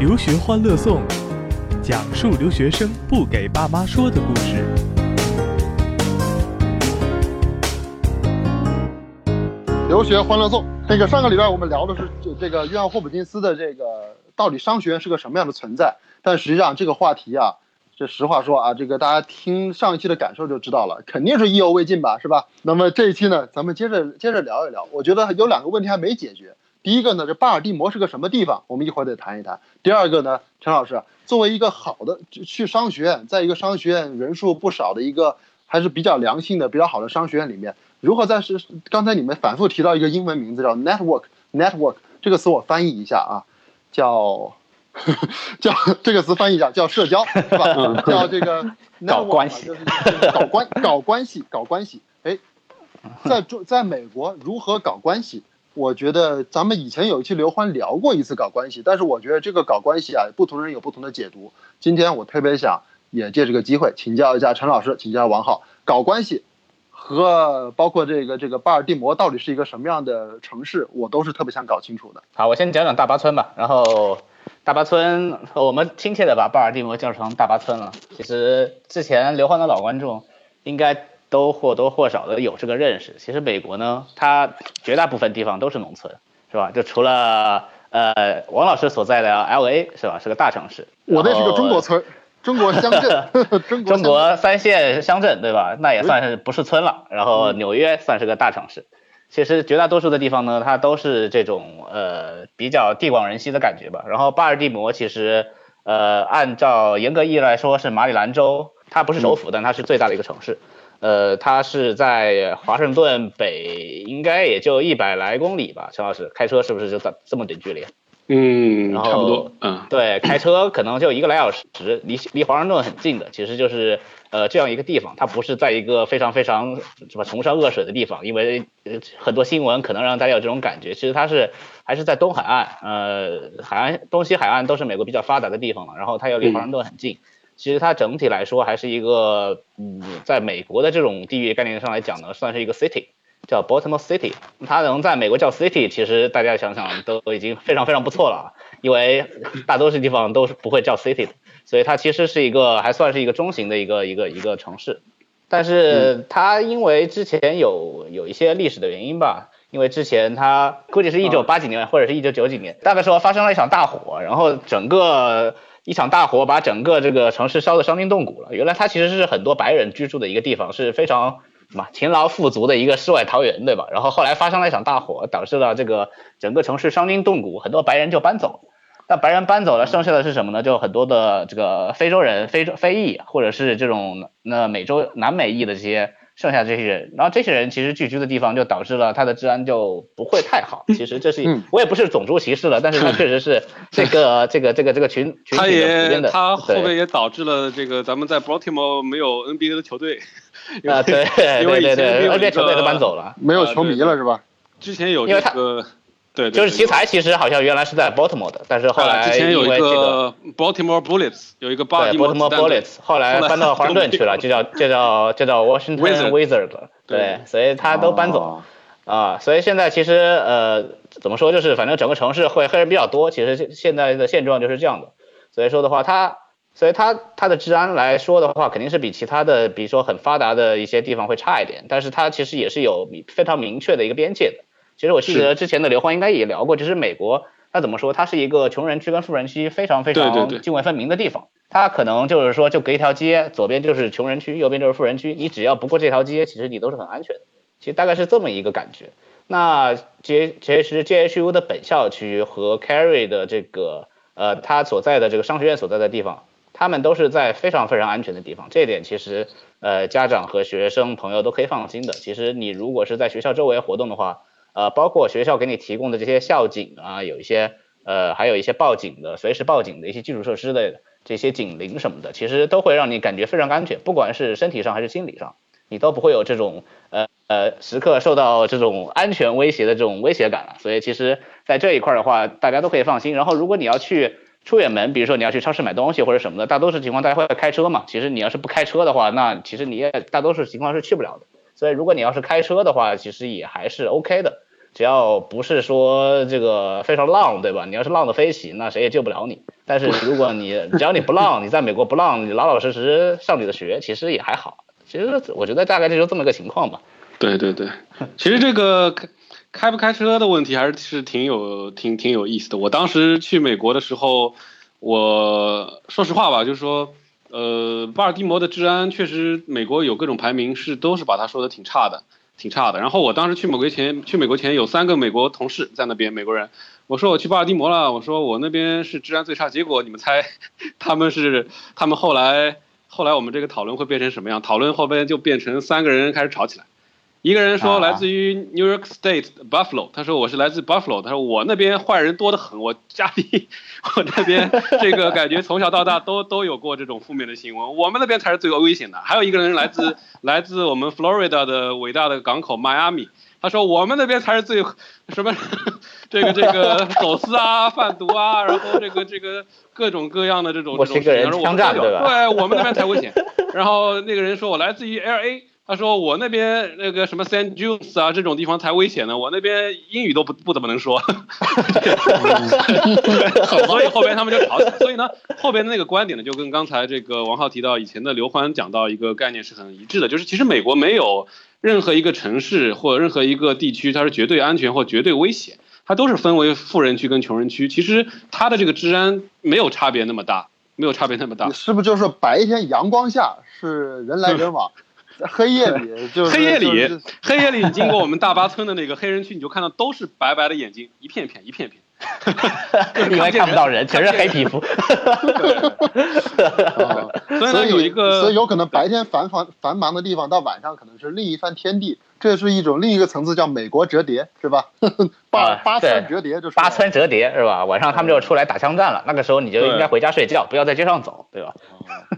留学欢乐颂，讲述留学生不给爸妈说的故事。留学欢乐颂，那个上个礼拜我们聊的是这这个约翰霍普金斯的这个到底商学院是个什么样的存在，但实际上这个话题啊，这实话说啊，这个大家听上一期的感受就知道了，肯定是意犹未尽吧，是吧？那么这一期呢，咱们接着接着聊一聊，我觉得有两个问题还没解决。第一个呢，这巴尔的摩是个什么地方？我们一会儿得谈一谈。第二个呢，陈老师，作为一个好的去商学院，在一个商学院人数不少的一个还是比较良性的、比较好的商学院里面，如何在是刚才你们反复提到一个英文名字叫 network，network 这个词我翻译一下啊，叫叫这个词翻译一下叫社交是吧？叫这个 搞关系，搞关搞关系搞关系。哎，在中在美国如何搞关系？我觉得咱们以前有一期刘欢聊过一次搞关系，但是我觉得这个搞关系啊，不同人有不同的解读。今天我特别想也借这个机会请教一下陈老师，请教王浩，搞关系和包括这个这个巴尔的摩到底是一个什么样的城市，我都是特别想搞清楚的。好，我先讲讲大巴村吧。然后大巴村，我们亲切的把巴尔的摩叫成大巴村了。其实之前刘欢的老观众应该。都或多或少的有这个认识。其实美国呢，它绝大部分地方都是农村，是吧？就除了呃王老师所在的 L A 是吧？是个大城市。我那是个中国村，中国乡镇，中国三线乡镇对吧？那也算是不是村了。然后纽约算是个大城市。其实绝大多数的地方呢，它都是这种呃比较地广人稀的感觉吧。然后巴尔的摩其实呃按照严格意义来说是马里兰州，它不是首府，但它是最大的一个城市。呃，它是在华盛顿北，应该也就一百来公里吧。陈老师，开车是不是就这这么点距离？嗯，差不多。嗯，对，开车可能就一个来小时，离离华盛顿很近的。其实就是呃这样一个地方，它不是在一个非常非常什么穷山恶水的地方，因为很多新闻可能让大家有这种感觉。其实它是还是在东海岸，呃，海岸东西海岸都是美国比较发达的地方了，然后它又离华盛顿很近。其实它整体来说还是一个，嗯，在美国的这种地域概念上来讲呢，算是一个 city，叫 Baltimore City。它能在美国叫 city，其实大家想想都已经非常非常不错了，因为大多数地方都是不会叫 city 的，所以它其实是一个还算是一个中型的一个一个一个城市。但是它因为之前有有一些历史的原因吧，因为之前它估计是一九八几年或者是一九九几年，大概说发生了一场大火，然后整个。一场大火把整个这个城市烧得伤筋动骨了。原来它其实是很多白人居住的一个地方，是非常什么勤劳富足的一个世外桃源，对吧？然后后来发生了一场大火，导致了这个整个城市伤筋动骨，很多白人就搬走了。那白人搬走了，剩下的是什么呢？就很多的这个非洲人、非洲非裔，或者是这种那美洲南美裔的这些。剩下这些人，然后这些人其实聚居的地方就导致了他的治安就不会太好。其实这是我也不是种族歧视了，但是他确实是 这个这个这个这个群群体的普遍的。他后面也导致了这个咱们在 Baltimore 没有 NBA 的球队。啊，对，因为对对 NBA 球队都搬走了，没有球迷了是吧？之前有因为他。对，就是奇才，其实好像原来是在 Baltimore 的，但是后来之前有一个 Baltimore Bullets，有一个 Baltimore Bullets，后来搬到华盛顿 去了，就叫就叫就叫 Washington Wizards，对，所以他都搬走啊，所以现在其实呃怎么说，就是反正整个城市会黑人比较多，其实现在的现状就是这样的，所以说的话，他所以它它的治安来说的话，肯定是比其他的，比如说很发达的一些地方会差一点，但是它其实也是有非常明确的一个边界的。其实我记得之前的刘欢应该也聊过，就是美国，它怎么说？它是一个穷人区跟富人区非常非常泾渭分明的地方。它可能就是说，就隔一条街，左边就是穷人区，右边就是富人区。你只要不过这条街，其实你都是很安全的。其实大概是这么一个感觉。那其其实 JHU 的本校区和 Carry 的这个呃，他所在的这个商学院所在的地方，他们都是在非常非常安全的地方。这一点其实呃，家长和学生朋友都可以放心的。其实你如果是在学校周围活动的话，呃，包括学校给你提供的这些校警啊，有一些呃，还有一些报警的、随时报警的一些基础设施的这些警铃什么的，其实都会让你感觉非常安全，不管是身体上还是心理上，你都不会有这种呃呃时刻受到这种安全威胁的这种威胁感了。所以其实，在这一块的话，大家都可以放心。然后，如果你要去出远门，比如说你要去超市买东西或者什么的，大多数情况大家会开车嘛。其实你要是不开车的话，那其实你也大多数情况是去不了的。所以，如果你要是开车的话，其实也还是 OK 的。只要不是说这个非常浪，对吧？你要是浪的飞起，那谁也救不了你。但是如果你 只要你不浪，你在美国不浪，你老老实实上你的学，其实也还好。其实我觉得大概就是这么个情况吧。对对对，其实这个开开不开车的问题还是是挺有挺挺有意思的。我当时去美国的时候，我说实话吧，就是说，呃，巴尔的摩的治安确实美国有各种排名是都是把他说的挺差的。挺差的。然后我当时去美国前，去美国前有三个美国同事在那边，美国人。我说我去巴尔的摩了，我说我那边是治安最差。结果你们猜，他们是他们后来后来我们这个讨论会变成什么样？讨论后边就变成三个人开始吵起来。一个人说来自于 New York State Buffalo，他说我是来自 Buffalo，他说我那边坏人多得很，我家里我那边这个感觉从小到大都都有过这种负面的新闻，我们那边才是最危险的。还有一个人来自来自我们 Florida 的伟大的港口 Miami，他说我们那边才是最什么这个这个走私啊、贩毒啊，然后这个这个各种各样的这种这种，他说我们对，我们那边才危险。然后那个人说我来自于 LA。他说我那边那个什么 San Jose 啊这种地方才危险呢，我那边英语都不不怎么能说，所以后边他们就吵起来。所以呢，后边的那个观点呢，就跟刚才这个王浩提到以前的刘欢讲到一个概念是很一致的，就是其实美国没有任何一个城市或任何一个地区它是绝对安全或绝对危险，它都是分为富人区跟穷人区，其实它的这个治安没有差别那么大，没有差别那么大。是不是就是白天阳光下是人来人往？黑夜里就黑夜里，黑夜里你经过我们大巴村的那个黑人区，你就看到都是白白的眼睛，一片片一片片，因为看不到人，全是黑皮肤。所以有一个，所以有可能白天繁繁繁忙的地方，到晚上可能是另一番天地。这是一种另一个层次，叫美国折叠，是吧？八八村折叠就是八村折叠，是吧？晚上他们就出来打枪战了，那个时候你就应该回家睡觉，不要在街上走，对吧？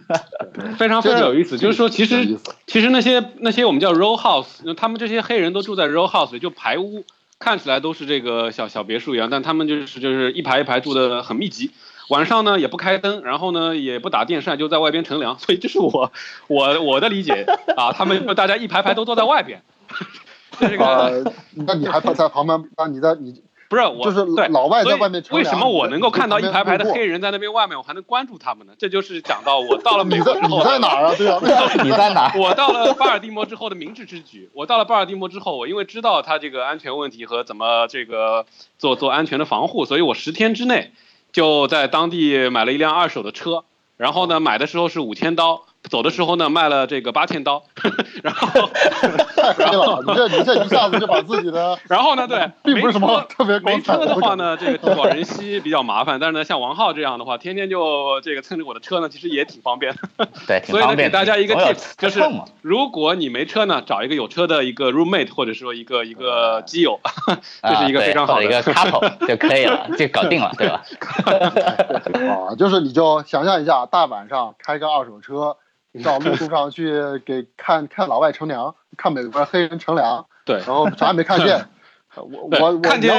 非常非常有意思，就是说，其实其实那些那些我们叫 row house，他们这些黑人都住在 row house 里，就排屋，看起来都是这个小小别墅一样，但他们就是就是一排一排住的很密集，晚上呢也不开灯，然后呢也不打电扇，就在外边乘凉，所以这是我我我的理解啊，他们大家一排排都坐在外边。这个，那你还在旁边？那你在你不是我，就是老外在外面。为什么我能够看到一排排的黑人在那边外面，我还能关注他们呢？这就是讲到我到了美国之后。你在哪儿啊？对啊，你在哪？我到了巴尔的摩之后的明智之举。我到了巴尔的摩之后，我因为知道他这个安全问题和怎么这个做做安全的防护，所以我十天之内就在当地买了一辆二手的车。然后呢，买的时候是五千刀。走的时候呢，卖了这个八千刀，然后，然后你这你这一下子就把自己的，然后呢，对，并不是什么特别没车的话呢，这个地广人稀比较麻烦，但是呢，像王浩这样的话，天天就这个蹭着我的车呢，其实也挺方便。对，所以呢，给大家一个 tip，就是如果你没车呢，找一个有车的一个 roommate 或者说一个一个基友，这是一个非常好的一个 couple 就可以了，就搞定了，对吧？啊，就是你就想象一下，大晚上开个二手车。到路途上去给看看老外乘凉，看美国黑人乘凉，对，然后啥也没看见。我我看见，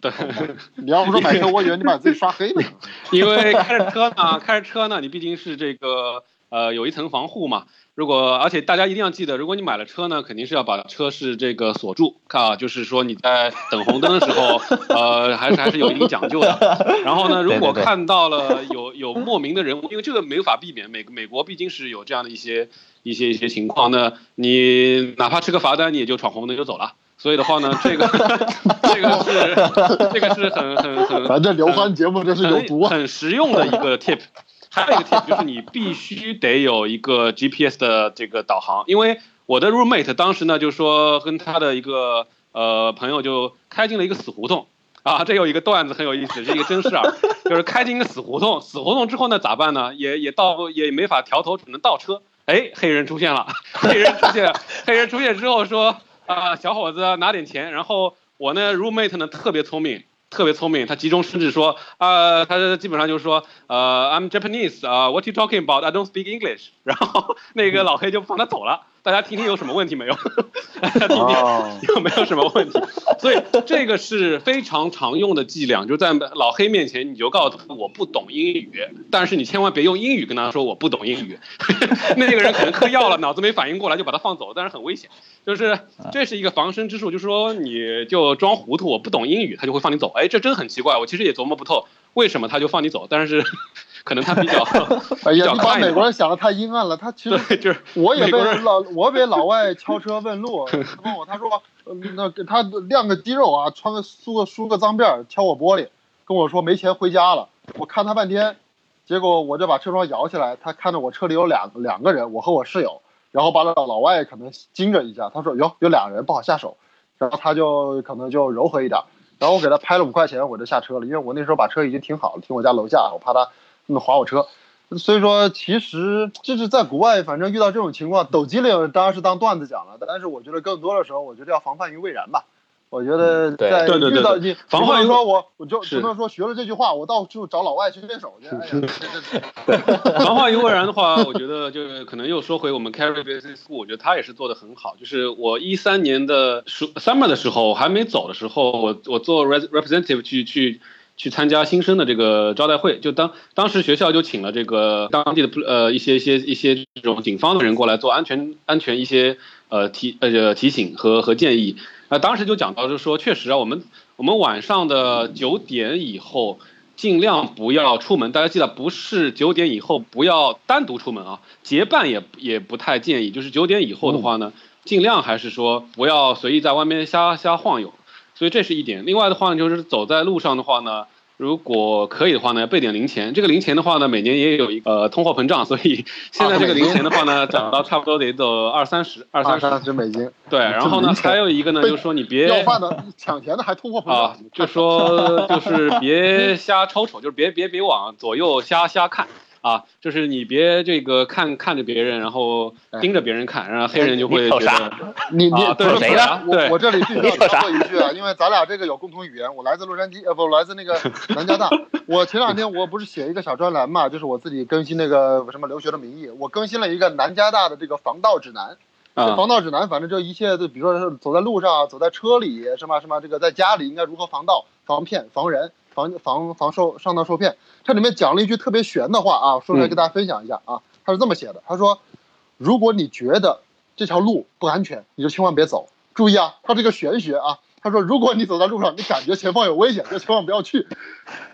对，你要不说买车，我以为你把自己刷黑了。因为开着车呢，开着车呢，你毕竟是这个呃有一层防护嘛。如果而且大家一定要记得，如果你买了车呢，肯定是要把车是这个锁住，看啊，就是说你在等红灯的时候，呃，还是还是有一定讲究的。然后呢，如果看到了有有莫名的人物，因为这个没法避免，美美国毕竟是有这样的一些一些一些情况，那你哪怕吃个罚单，你也就闯红灯就走了。所以的话呢，这个 这个是这个是很很很，反正刘欢节目这是有毒，很实用的一个 tip。还有一个 tip 就是你必须得有一个 GPS 的这个导航，因为我的 roommate 当时呢就说跟他的一个呃朋友就开进了一个死胡同啊，这有一个段子很有意思，是一个真事啊，就是开进一个死胡同，死胡同之后呢咋办呢？也也倒也没法调头，只能倒车。哎，黑人出现了，黑人出现，黑人出现之后说啊小伙子拿点钱，然后我呢 roommate 呢特别聪明。特别聪明，他集中甚至说，呃，他基本上就是说，呃，I'm Japanese，啊，What you talking about? I don't speak English。然后那个老黑就放他走了，大家听听有什么问题没有？大家听听有没有什么问题？所以这个是非常常用的伎俩，就在老黑面前，你就告诉他我不懂英语，但是你千万别用英语跟他说我不懂英语，那个人可能嗑药了，脑子没反应过来就把他放走，但是很危险。就是这是一个防身之术，就是说你就装糊涂，我不懂英语，他就会放你走。哎，这真很奇怪，我其实也琢磨不透为什么他就放你走，但是。可能他比较，哎呀，你把美国人想的太阴暗了。他其实就是我也被老我被老外敲车问路，问我他说那他晾个肌肉啊，穿个梳个梳个脏辫敲我玻璃，跟我说没钱回家了。我看他半天，结果我就把车窗摇起来，他看着我车里有两两个人，我和我室友，然后把老老外可能惊着一下，他说哟有两人不好下手，然后他就可能就柔和一点，然后我给他拍了五块钱，我就下车了，因为我那时候把车已经停好了，停我家楼下，我怕他。那么划我车，所以说其实就是在国外，反正遇到这种情况，抖机灵当然是当段子讲了。但是我觉得更多的时候，我觉得要防范于未然吧。我觉得在遇到你，防患于说我我就只能说学了这句话，我到处找老外去练手去。防患于未然的话，我觉得就是可能又说回我们 Carry Business School，我觉得他也是做的很好。就是我一三年的暑 summer 的时候还没走的时候，我我做 representative 去去。去参加新生的这个招待会，就当当时学校就请了这个当地的呃一些一些一些这种警方的人过来做安全安全一些呃提呃提醒和和建议。那当时就讲到就是说，确实啊，我们我们晚上的九点以后尽量不要出门。大家记得不是九点以后不要单独出门啊，结伴也也不太建议。就是九点以后的话呢，尽量还是说不要随意在外面瞎瞎晃悠。所以这是一点。另外的话呢，就是走在路上的话呢，如果可以的话呢，备点零钱。这个零钱的话呢，每年也有一个通货膨胀，所以现在这个零钱的话呢，涨到差不多得走二三十，二三十美金。对，然后呢，还有一个呢，就是说你别要饭的抢钱的还通货膨胀，啊就说就是别瞎瞅瞅，就是别别别往左右瞎瞎看。啊，就是你别这个看看着别人，然后盯着别人看，然后黑人就会觉得你你对谁呢？我我这里必须要说一句啊，因为咱俩这个有共同语言。我来自洛杉矶，呃，不，来自那个 南加大。我前两天我不是写一个小专栏嘛，就是我自己更新那个什么留学的名义，我更新了一个南加大的这个防盗指南。啊，防盗指南，反正这一切就，比如说走在路上，走在车里，什么什么，这个在家里应该如何防盗、防骗、防人。防防防受上当受骗，这里面讲了一句特别玄的话啊，说出来跟大家分享一下啊。他是这么写的，他说，如果你觉得这条路不安全，你就千万别走。注意啊，他这个玄学啊。他说，如果你走在路上，你感觉前方有危险，就千万不要去。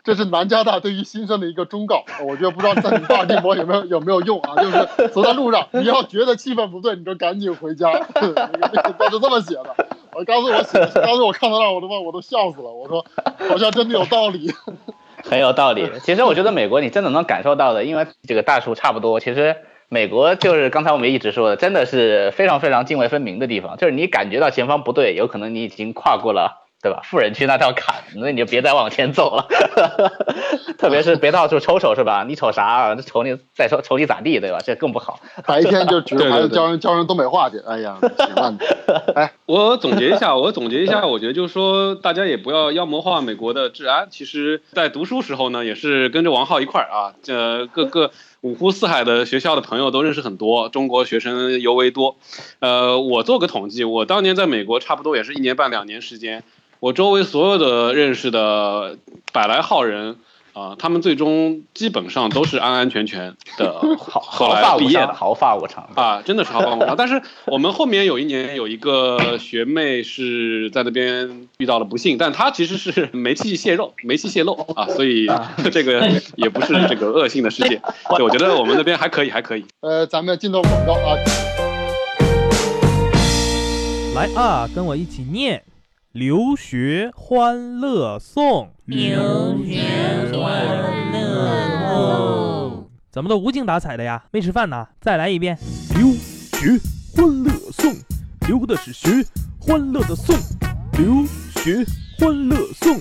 这是南加大对于新生的一个忠告。我觉得不知道在你大地博有没有有没有用啊？就是走在路上，你要觉得气氛不对，你就赶紧回家。他是这么写的。我当时我写，当时我看到那，我都我都笑死了。我说，好像真的有道理，很有道理。其实我觉得美国你真的能感受到的，因为这个大树差不多。其实美国就是刚才我们一直说的，真的是非常非常泾渭分明的地方。就是你感觉到前方不对，有可能你已经跨过了。对吧？富人区那条坎，那你就别再往前走了。特别是别到处瞅瞅，是吧？你瞅啥？瞅你再瞅瞅你咋地，对吧？这更不好。白天就指着孩子教人教人东北话去。哎呀，哎，我总结一下，我总结一下，我觉得就是说，大家也不要妖魔化美国的治安。其实，在读书时候呢，也是跟着王浩一块儿啊，这各个五湖四海的学校的朋友都认识很多，中国学生尤为多。呃，我做个统计，我当年在美国差不多也是一年半两年时间。我周围所有的认识的百来号人啊，他们最终基本上都是安安全全的，后来毕业的，毫发无伤啊，真的是毫发无伤。但是我们后面有一年有一个学妹是在那边遇到了不幸，但她其实是 煤气泄漏，煤气泄漏啊，所以 这个也不是这个恶性的事件。对，我觉得我们那边还可以，还可以。呃，咱们进到广告啊，来啊，跟我一起念。留学欢乐颂，留学欢乐颂，怎么都无精打采的呀？没吃饭呢？再来一遍。留学欢乐颂，留的是学欢乐的颂。留学欢乐颂，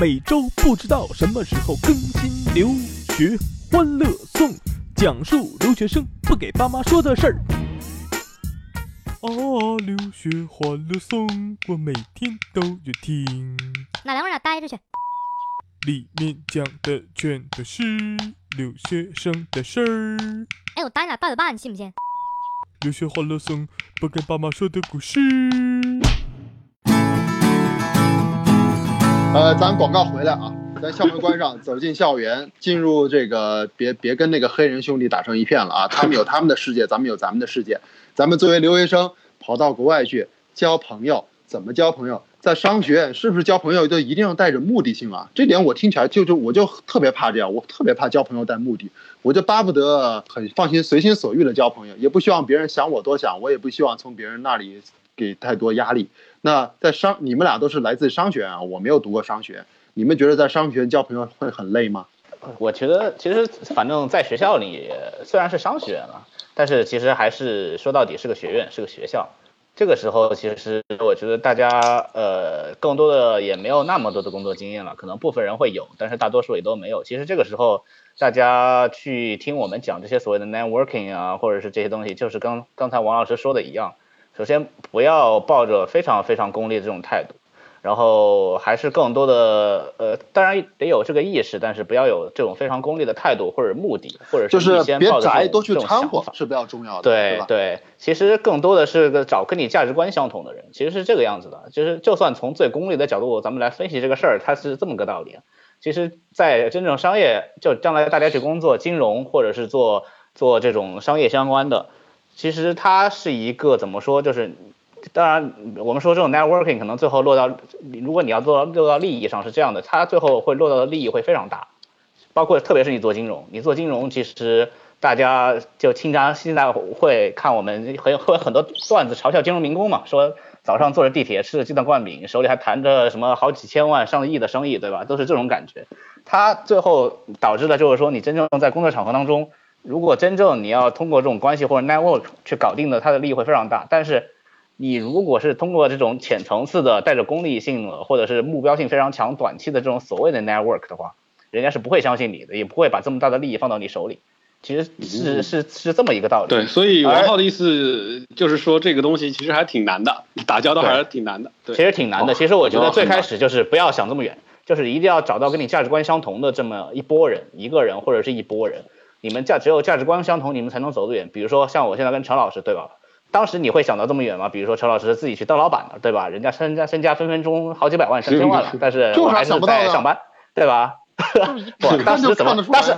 每周不知道什么时候更新。留学欢乐颂，讲述留学生不给爸妈说的事儿。啊，留学欢乐颂，我每天都有听。那两个人待着去。里面讲的全都是留学生的事儿。哎，我打你俩八百八，你信不信？留学欢乐颂，不跟爸妈说的故事。呃，咱广告回来啊，咱校门关上，走进校园，进入这个，别别跟那个黑人兄弟打成一片了啊！他们有他们的世界，咱们有咱们的世界。咱们作为留学生，跑到国外去交朋友，怎么交朋友？在商学院是不是交朋友就一定要带着目的性啊？这点我听起来就就我就特别怕这样，我特别怕交朋友带目的，我就巴不得很放心、随心所欲的交朋友，也不希望别人想我多想，我也不希望从别人那里给太多压力。那在商，你们俩都是来自商学院啊，我没有读过商学，你们觉得在商学院交朋友会很累吗？我觉得其实反正在学校里虽然是商学院了，但是其实还是说到底是个学院，是个学校。这个时候，其实我觉得大家呃，更多的也没有那么多的工作经验了，可能部分人会有，但是大多数也都没有。其实这个时候，大家去听我们讲这些所谓的 networking 啊，或者是这些东西，就是刚刚才王老师说的一样，首先不要抱着非常非常功利的这种态度。然后还是更多的呃，当然得有这个意识，但是不要有这种非常功利的态度或者目的，或者是别宅多去掺和是比较重要的。对对，其实更多的是个找跟你价值观相同的人，其实是这个样子的。就是就算从最功利的角度，咱们来分析这个事儿，它是这么个道理。其实，在真正商业，就将来大家去工作金融或者是做做这种商业相关的，其实它是一个怎么说，就是。当然，我们说这种 networking 可能最后落到，如果你要做到落到利益上是这样的，它最后会落到的利益会非常大，包括特别是你做金融，你做金融其实大家就经常现在会看我们很会很多段子嘲笑金融民工嘛，说早上坐着地铁吃着鸡蛋灌饼，手里还谈着什么好几千万上亿的生意，对吧？都是这种感觉，它最后导致的就是说你真正在工作场合当中，如果真正你要通过这种关系或者 network 去搞定的，它的利益会非常大，但是。你如果是通过这种浅层次的、带着功利性的，或者是目标性非常强、短期的这种所谓的 network 的话，人家是不会相信你的，也不会把这么大的利益放到你手里。其实是是是这么一个道理。对，所以王浩的意思就是说，这个东西其实还挺难的，打交道还是挺难的。对其实挺难的。其实我觉得最开始就是不要想这么远，就是一定要找到跟你价值观相同的这么一波人，一个人或者是一波人，你们价只有价值观相同，你们才能走得远。比如说像我现在跟陈老师，对吧？当时你会想到这么远吗？比如说陈老师自己去当老板了，对吧？人家身家身家分分钟好几百万、上千万了，但是我还是在上班，对吧？我，当时怎么？当时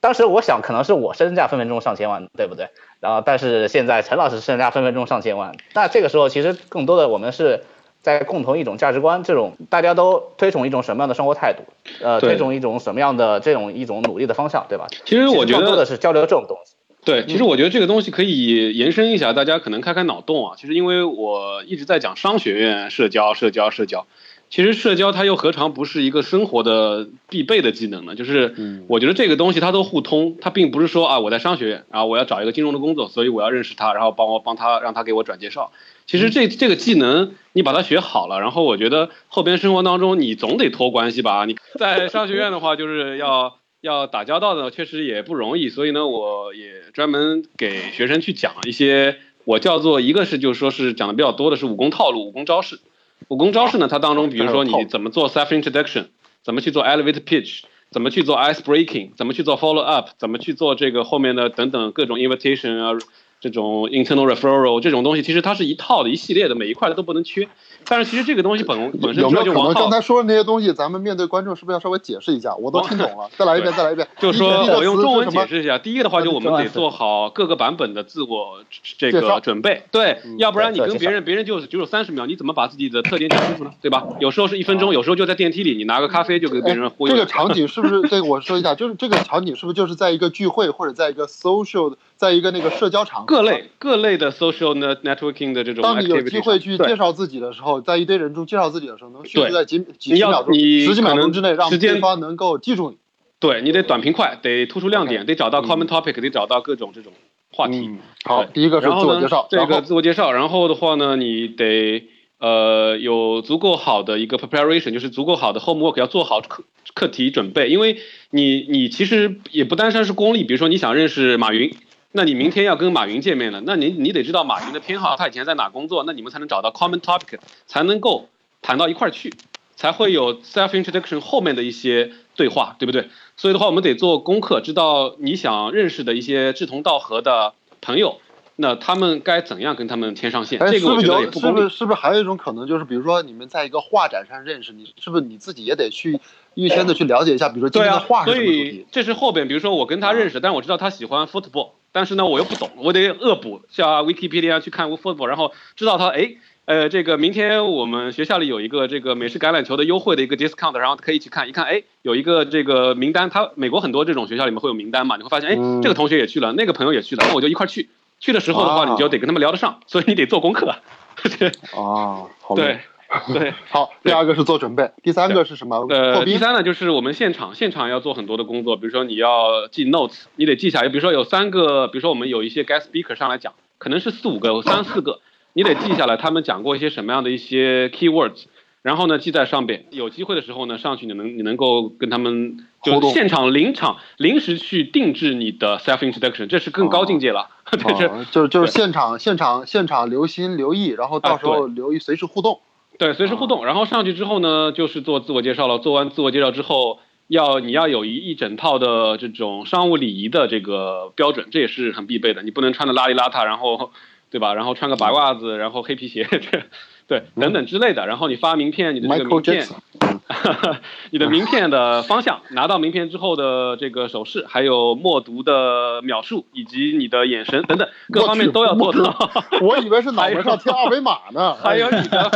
当时我想可能是我身价分分钟上千万，对不对？然后但是现在陈老师身价分分钟上千万，那这个时候其实更多的我们是在共同一种价值观，这种大家都推崇一种什么样的生活态度？呃，推崇一种什么样的这种一种努力的方向，对吧？其实我觉得更多的是交流这种东西。对，其实我觉得这个东西可以延伸一下，大家可能开开脑洞啊。其实因为我一直在讲商学院社交、社交、社交，其实社交它又何尝不是一个生活的必备的技能呢？就是我觉得这个东西它都互通，它并不是说啊我在商学院啊我要找一个金融的工作，所以我要认识他，然后帮我帮他让他给我转介绍。其实这这个技能你把它学好了，然后我觉得后边生活当中你总得托关系吧？你在商学院的话就是要。要打交道的确实也不容易，所以呢，我也专门给学生去讲一些，我叫做一个是就说是讲的比较多的是武功套路、武功招式。武功招式呢，它当中比如说你怎么做 self introduction，怎么去做 elevator pitch，怎么去做 ice breaking，怎么去做 follow up，怎么去做这个后面的等等各种 invitation 啊。这种 internal referral 这种东西，其实它是一套的一系列的，每一块都不能缺。但是其实这个东西本本身有没有可能刚才说的那些东西，咱们面对观众是不是要稍微解释一下？我都听懂了，再来一遍，再来一遍。就是说我用中文解释一下。第一个的话，就我们得做好各个版本的自我这个准备，对，要不然你跟别人，别人就只有三十秒，你怎么把自己的特点讲清楚呢？对吧？有时候是一分钟，有时候就在电梯里，你拿个咖啡就给别人忽悠。这个场景是不是？这个我说一下，就是这个场景是不是就是在一个聚会或者在一个 social，在一个那个社交场？各类各类。的 social networking 的这种，当你有机会去介绍自己的时候，在一堆人中介绍自己的时候，能迅速在几几十秒钟、十几秒钟之内让对方能够记住你。对你得短平快，得突出亮点，得找到 common topic，得找到各种这种话题。好，第一个是自我介绍，这个自我介绍，然后的话呢，你得呃有足够好的一个 preparation，就是足够好的 homework，要做好课课题准备，因为你你其实也不单单是功利，比如说你想认识马云。那你明天要跟马云见面了，那你你得知道马云的偏好，他以前在哪工作，那你们才能找到 common topic，才能够谈到一块儿去，才会有 self introduction 后面的一些对话，对不对？所以的话，我们得做功课，知道你想认识的一些志同道合的朋友，那他们该怎样跟他们牵上线？哎，这个我觉得是不是有也不公平。是不是是不是还有一种可能，就是比如说你们在一个画展上认识，你是不是你自己也得去预先的去了解一下，比如说今对啊天的画，是所什么主以？这是后边，比如说我跟他认识，但我知道他喜欢 football，但是呢我又不懂，我得恶补，像 Wikipedia 去看 football，然后知道他哎。呃，这个明天我们学校里有一个这个美式橄榄球的优惠的一个 discount，然后可以去看一看，哎，有一个这个名单，他美国很多这种学校里面会有名单嘛，你会发现，哎，嗯这个同学也去了，那个朋友也去了，那我就一块儿去。去的时候的话，啊你就得跟他们聊得上，所以你得做功课。对 啊，好对 对，好，第二个是做准备，第三个是什么？呃，第三呢，就是我们现场现场要做很多的工作，比如说你要记 notes，你得记下来。比如说有三个，比如说我们有一些 guest speaker 上来讲，可能是四五个、三四个，你得记下来他们讲过一些什么样的一些 keywords，然后呢记在上边。有机会的时候呢，上去你能你能够跟他们就现场临场临时去定制你的 self introduction，这是更高境界了。这 就是就是现场现场现场留心留意，然后到时候留意随时互动。对，随时互动。然后上去之后呢，就是做自我介绍了。做完自我介绍之后，要你要有一一整套的这种商务礼仪的这个标准，这也是很必备的。你不能穿的邋里邋遢，然后对吧？然后穿个白袜子，然后黑皮鞋，这对等等之类的。然后你发名片，你的这个名片 你的名片的方向，拿到名片之后的这个手势，还有默读的秒数，以及你的眼神等等各方面都要做到。我以为是脑门上贴二维码呢。还有你的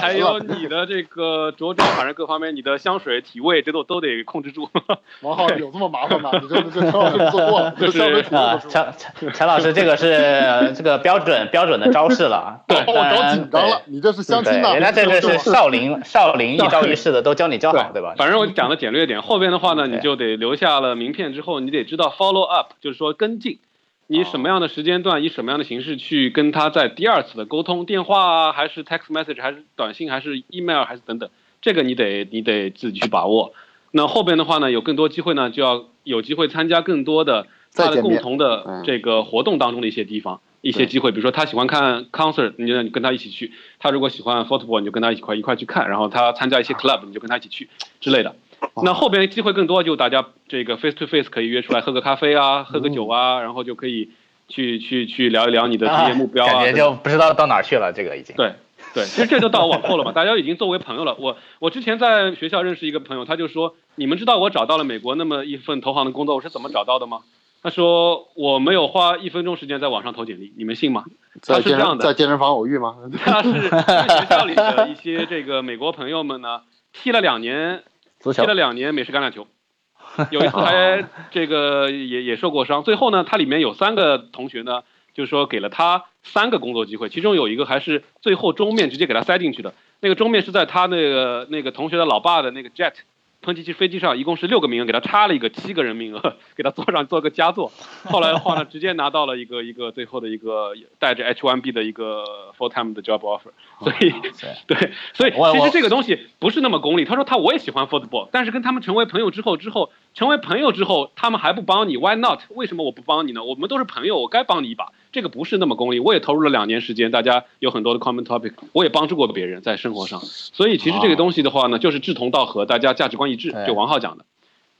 还有你的这个着装，反正各方面，你的香水、体味，这都都得控制住。王浩有这么麻烦吗？你这这陈老师做过了，这就是啊。陈陈陈老师，这个是呃这个标准标准的招式了。哦我当然搞紧张了，你这是相亲对，的，人家这个是是少林少林一招一式的，都教你教好，对吧？反正我讲的简略点，后边的话呢，你就得留下了名片之后，你得知道 follow up，就是说跟进。你什么样的时间段，以什么样的形式去跟他在第二次的沟通，电话啊，还是 text message，还是短信，还是 email，还是等等，这个你得你得自己去把握。那后边的话呢，有更多机会呢，就要有机会参加更多的他的共同的嗯这个活动当中的一些地方。一些机会，比如说他喜欢看 concert，你就你跟他一起去；他如果喜欢 football，你就跟他一块一块去看。然后他参加一些 club，你就跟他一起去之类的。那后边机会更多，就大家这个 face to face 可以约出来喝个咖啡啊，喝个酒啊，然后就可以去去去聊一聊你的职业目标啊。感觉就不知道到哪去了，这个已经。对对，其实这就到往后了嘛，大家已经作为朋友了。我我之前在学校认识一个朋友，他就说：“你们知道我找到了美国那么一份投行的工作，我是怎么找到的吗？”他说：“我没有花一分钟时间在网上投简历，你们信吗？”他是这样的，在健身房偶遇吗？他是学校里的一些这个美国朋友们呢，踢了两年踢了两年美式橄榄球，有一次还 这个也也受过伤。最后呢，他里面有三个同学呢，就是说给了他三个工作机会，其中有一个还是最后终面直接给他塞进去的。那个终面是在他那个那个同学的老爸的那个 jet 喷气机飞机上，一共是六个名额，给他插了一个七个人名额，给他坐上做个佳作。后来的话呢，直接拿到了一个一个最后的一个带着 H1B 的一个 full time 的 job offer。所以 对，所以其实这个东西不是那么功利。他说他我也喜欢 football，但是跟他们成为朋友之后，之后成为朋友之后，他们还不帮你，Why not？为什么我不帮你呢？我们都是朋友，我该帮你一把。这个不是那么功利，我也投入了两年时间，大家有很多的 common topic，我也帮助过别人在生活上。所以其实这个东西的话呢，就是志同道合，大家价值观一致。就王浩讲的，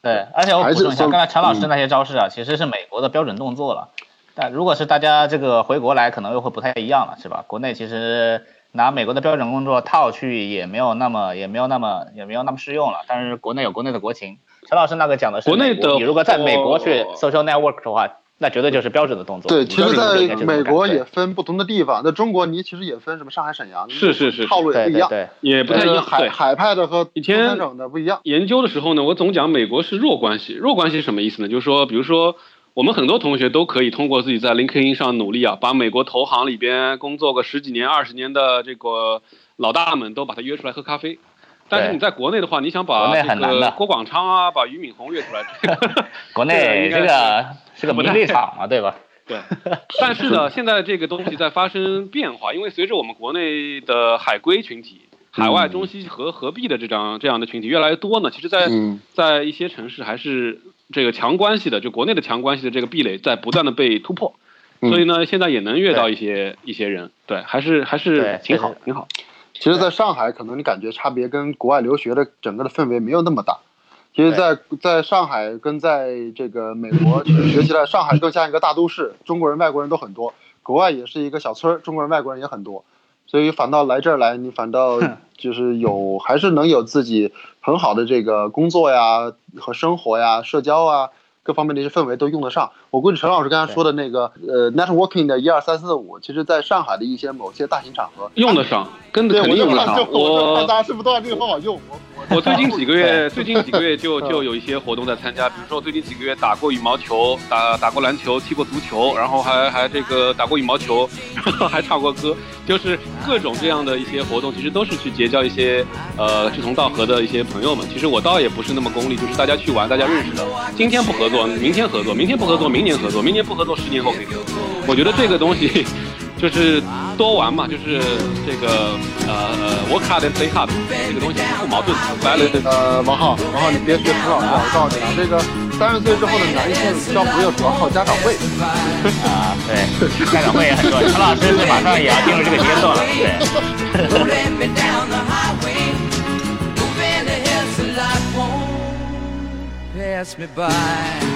对，而且我补充一下，刚才陈老师嗯那些招式啊，其实是美国的标准动作了。但如果是大家这个回国来，可能又会不太一样了，是吧？国内其实拿美国的标准工作套去也没有那么也没有那么也没有那么适用了。但是国内有国内的国情，陈老师那个讲的是国内的你如果在美国去哦 social network 的话，那绝对就是标准的动作。对，其实在美国也分不同的地方，在中国你其实也分什么上海、沈阳，是是是套路也不一样，对对对，也不太一样。呃海，海派的和以前的不一样。研究的时候呢，我总讲美国是弱关系。弱关系是什么意思呢？就是说，比如说，我们很多同学都可以通过自己在 LinkedIn 上努力啊，把美国投行里边工作个十几年、二十年的这个老大们都把他约出来喝咖啡。但是你在国内的话，你想把这内很难的。个郭广昌啊，把俞敏洪约出来，这 个国这个内这个是个名利场嘛，对吧？对，但是呢，现在这个东西在发生变化，因为随着我们国内的海归群体、海外中西合合璧的这张这样的群体越来越多呢，其实在，嗯。在一些城市还是这个强关系的，就国内的强关系的这个壁垒在不断的被突破，嗯。所以呢，现在也能约到一些一些人，对，还是还是挺好挺好。其实，在上海，可能你感觉差别跟国外留学的整个的氛围没有那么大。其实在，在上海跟在这个美国去学习了，上海更像一个大都市，中国人、外国人都很多。国外也是一个小村儿，中国人、外国人也很多，所以反倒来这儿来，你反倒就是有还是能有自己很好的这个工作呀和生活呀、社交啊。各方面的一些氛围都用得上。我估计陈老师刚才说的那个呃，networking 的一二三四五，其实在上海的一些某些大型场合用得上，跟肯定用得上。我大家是不是都按这个方法用？我最近几个月，最近几个月就 就有一些活动在参加，比如说我最近几个月打过羽毛球，打打过篮球，踢过足球，然后还还这个打过羽毛球，然后还唱过歌，就是各种这样的一些活动，其实都是去结交一些呃志同道合的一些朋友们。其实我倒也不是那么功利，就是大家去玩，大家认识的，今天不合作，明天合作，明天不合作，明年合作，明年不合作，十年后可以合作。我觉得这个东西。就是多玩嘛，就是这个呃呃，work hard and play hard，这个东西不矛盾。来了，呃，王浩，王浩，你别学陈老师，我告诉你啊，这个三十岁之后的男性交朋友主要靠家长会。啊，对，家长会也很重要。陈老师是马上也要进入这个阶段了，对。pass me by.